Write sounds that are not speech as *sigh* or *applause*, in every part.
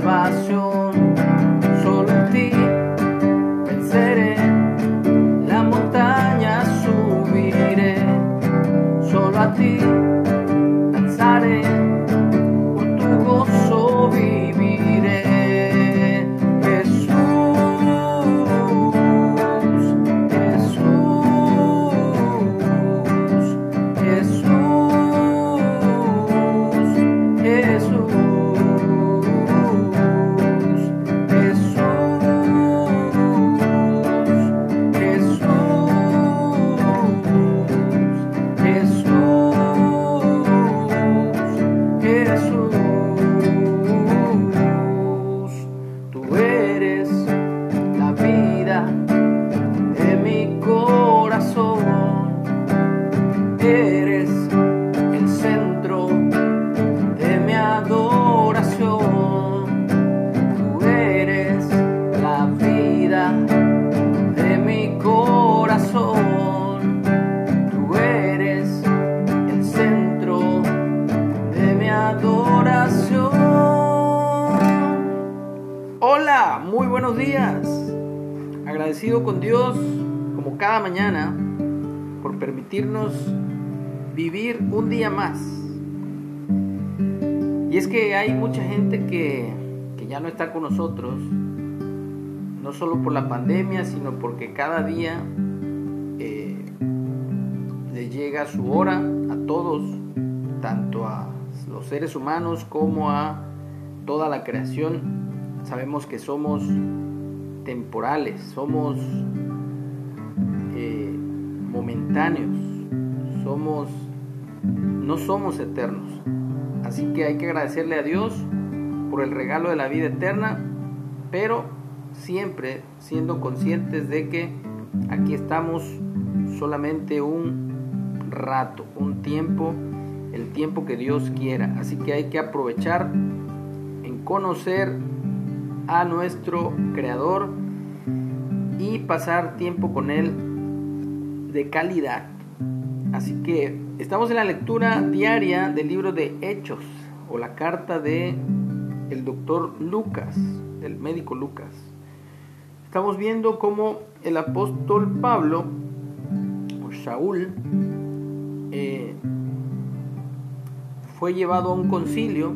y Con Dios como cada mañana por permitirnos vivir un día más. Y es que hay mucha gente que, que ya no está con nosotros, no solo por la pandemia, sino porque cada día eh, le llega su hora a todos, tanto a los seres humanos como a toda la creación. Sabemos que somos temporales, somos eh, momentáneos, somos, no somos eternos. Así que hay que agradecerle a Dios por el regalo de la vida eterna, pero siempre siendo conscientes de que aquí estamos solamente un rato, un tiempo, el tiempo que Dios quiera. Así que hay que aprovechar en conocer a nuestro Creador y pasar tiempo con Él de calidad. Así que estamos en la lectura diaria del libro de Hechos o la carta de el doctor Lucas, el médico Lucas. Estamos viendo cómo el apóstol Pablo o Saúl eh, fue llevado a un concilio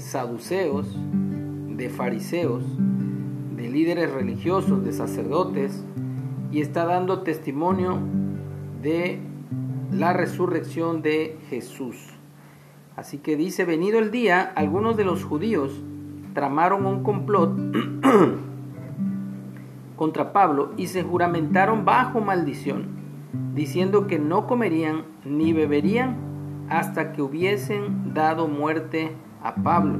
saduceos, de fariseos, de líderes religiosos, de sacerdotes, y está dando testimonio de la resurrección de Jesús. Así que dice, venido el día, algunos de los judíos tramaron un complot *clears throat* contra Pablo y se juramentaron bajo maldición, diciendo que no comerían ni beberían hasta que hubiesen dado muerte a Pablo.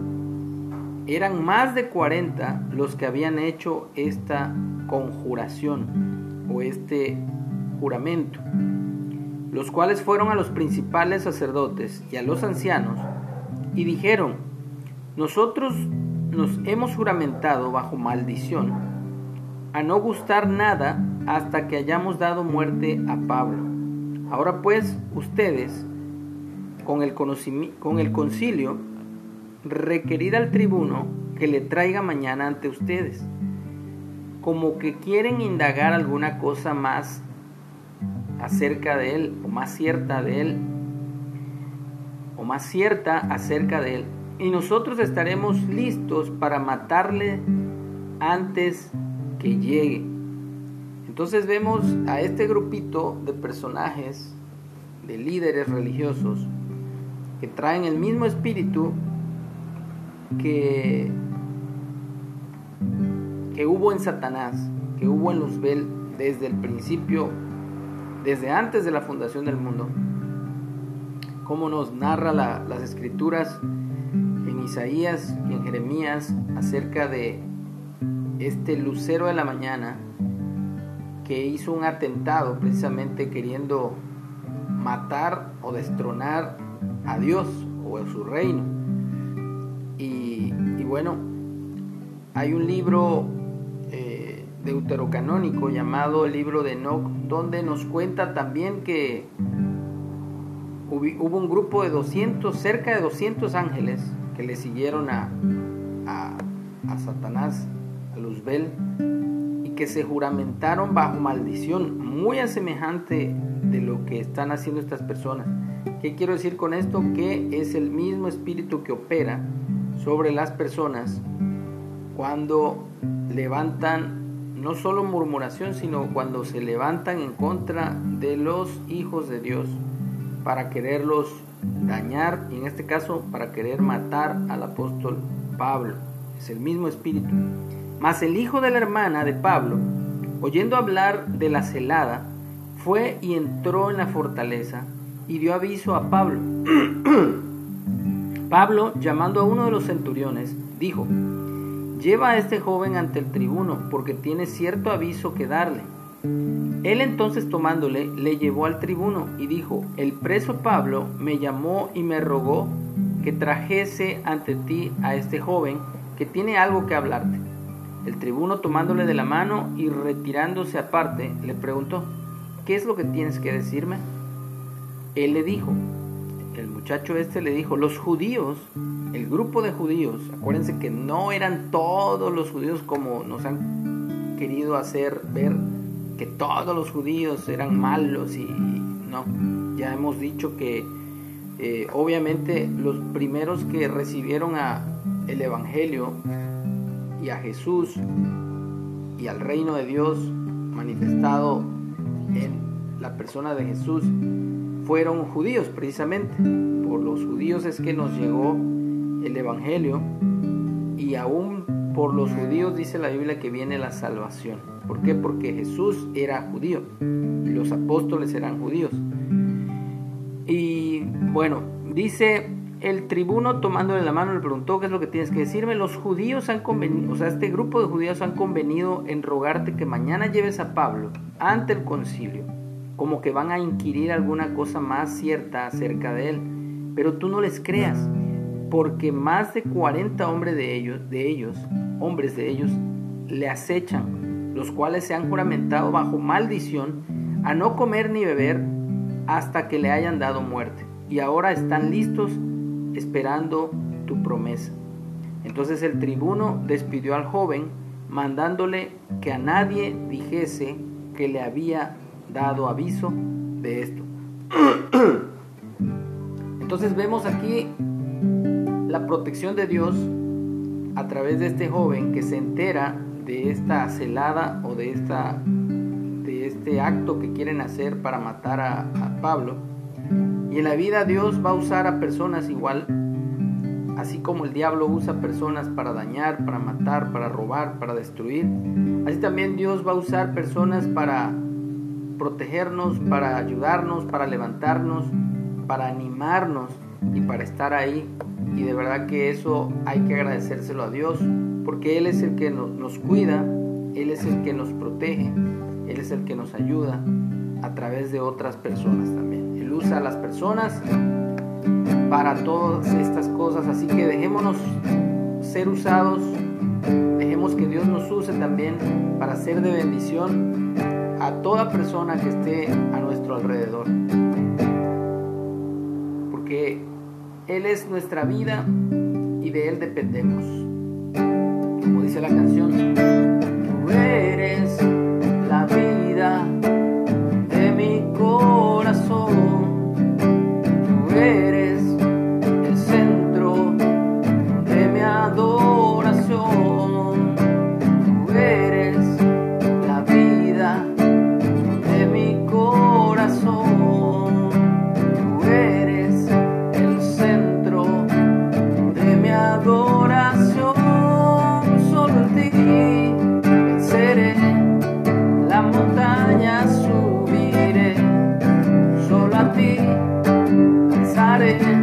Eran más de 40 los que habían hecho esta conjuración o este juramento, los cuales fueron a los principales sacerdotes y a los ancianos y dijeron, nosotros nos hemos juramentado bajo maldición a no gustar nada hasta que hayamos dado muerte a Pablo. Ahora pues ustedes, con el, con el concilio, requerid al tribuno que le traiga mañana ante ustedes, como que quieren indagar alguna cosa más acerca de él, o más cierta de él, o más cierta acerca de él. Y nosotros estaremos listos para matarle antes que llegue. Entonces vemos a este grupito de personajes, de líderes religiosos, que traen el mismo espíritu que, que hubo en Satanás, que hubo en Luzbel desde el principio, desde antes de la fundación del mundo, como nos narra la, las escrituras en Isaías y en Jeremías acerca de este lucero de la mañana que hizo un atentado precisamente queriendo matar o destronar a Dios o a su reino. Y, bueno, hay un libro eh, deuterocanónico llamado el libro de Enoch, donde nos cuenta también que hubo un grupo de 200, cerca de 200 ángeles que le siguieron a, a, a Satanás, a Luzbel, y que se juramentaron bajo maldición, muy a semejante de lo que están haciendo estas personas. ¿Qué quiero decir con esto? Que es el mismo espíritu que opera sobre las personas cuando levantan no solo murmuración, sino cuando se levantan en contra de los hijos de Dios para quererlos dañar y en este caso para querer matar al apóstol Pablo. Es el mismo espíritu. Mas el hijo de la hermana de Pablo, oyendo hablar de la celada, fue y entró en la fortaleza y dio aviso a Pablo. *clears throat* Pablo, llamando a uno de los centuriones, dijo, Lleva a este joven ante el tribuno, porque tiene cierto aviso que darle. Él entonces tomándole, le llevó al tribuno y dijo, El preso Pablo me llamó y me rogó que trajese ante ti a este joven que tiene algo que hablarte. El tribuno tomándole de la mano y retirándose aparte, le preguntó, ¿qué es lo que tienes que decirme? Él le dijo, el muchacho este le dijo, los judíos el grupo de judíos, acuérdense que no eran todos los judíos como nos han querido hacer ver que todos los judíos eran malos y no, ya hemos dicho que eh, obviamente los primeros que recibieron el evangelio y a Jesús y al reino de Dios manifestado en la persona de Jesús fueron judíos precisamente. Por los judíos es que nos llegó el Evangelio y aún por los judíos dice la Biblia que viene la salvación. ¿Por qué? Porque Jesús era judío y los apóstoles eran judíos. Y bueno, dice el tribuno tomándole la mano le preguntó qué es lo que tienes que decirme. Los judíos han convenido, o sea, este grupo de judíos han convenido en rogarte que mañana lleves a Pablo ante el concilio, como que van a inquirir alguna cosa más cierta acerca de él, pero tú no les creas porque más de 40 hombres de ellos, de ellos, hombres de ellos, le acechan, los cuales se han juramentado bajo maldición a no comer ni beber hasta que le hayan dado muerte. Y ahora están listos esperando tu promesa. Entonces el tribuno despidió al joven, mandándole que a nadie dijese que le había dado aviso de esto. *clears throat* Entonces vemos aquí la protección de Dios a través de este joven que se entera de esta celada o de, esta, de este acto que quieren hacer para matar a, a Pablo. Y en la vida Dios va a usar a personas igual, así como el diablo usa personas para dañar, para matar, para robar, para destruir. Así también Dios va a usar personas para protegernos, para ayudarnos, para levantarnos, para animarnos y para estar ahí y de verdad que eso hay que agradecérselo a Dios, porque Él es el que nos, cuida, Él es el que nos protege, Él es el que nos ayuda a través de otras personas también. Él usa a las personas para todas estas cosas, así que dejémonos ser usados, dejemos que Dios nos use también para ser de bendición a toda persona que esté a nuestro alrededor. Porque él es nuestra vida y de Él dependemos. Como dice la canción, good.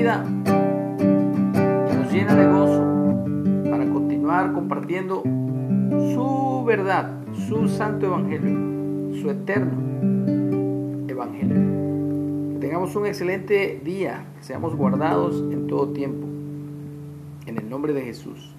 Y nos llena de gozo para continuar compartiendo su verdad, su santo evangelio, su eterno evangelio. Que tengamos un excelente día, que seamos guardados en todo tiempo. En el nombre de Jesús.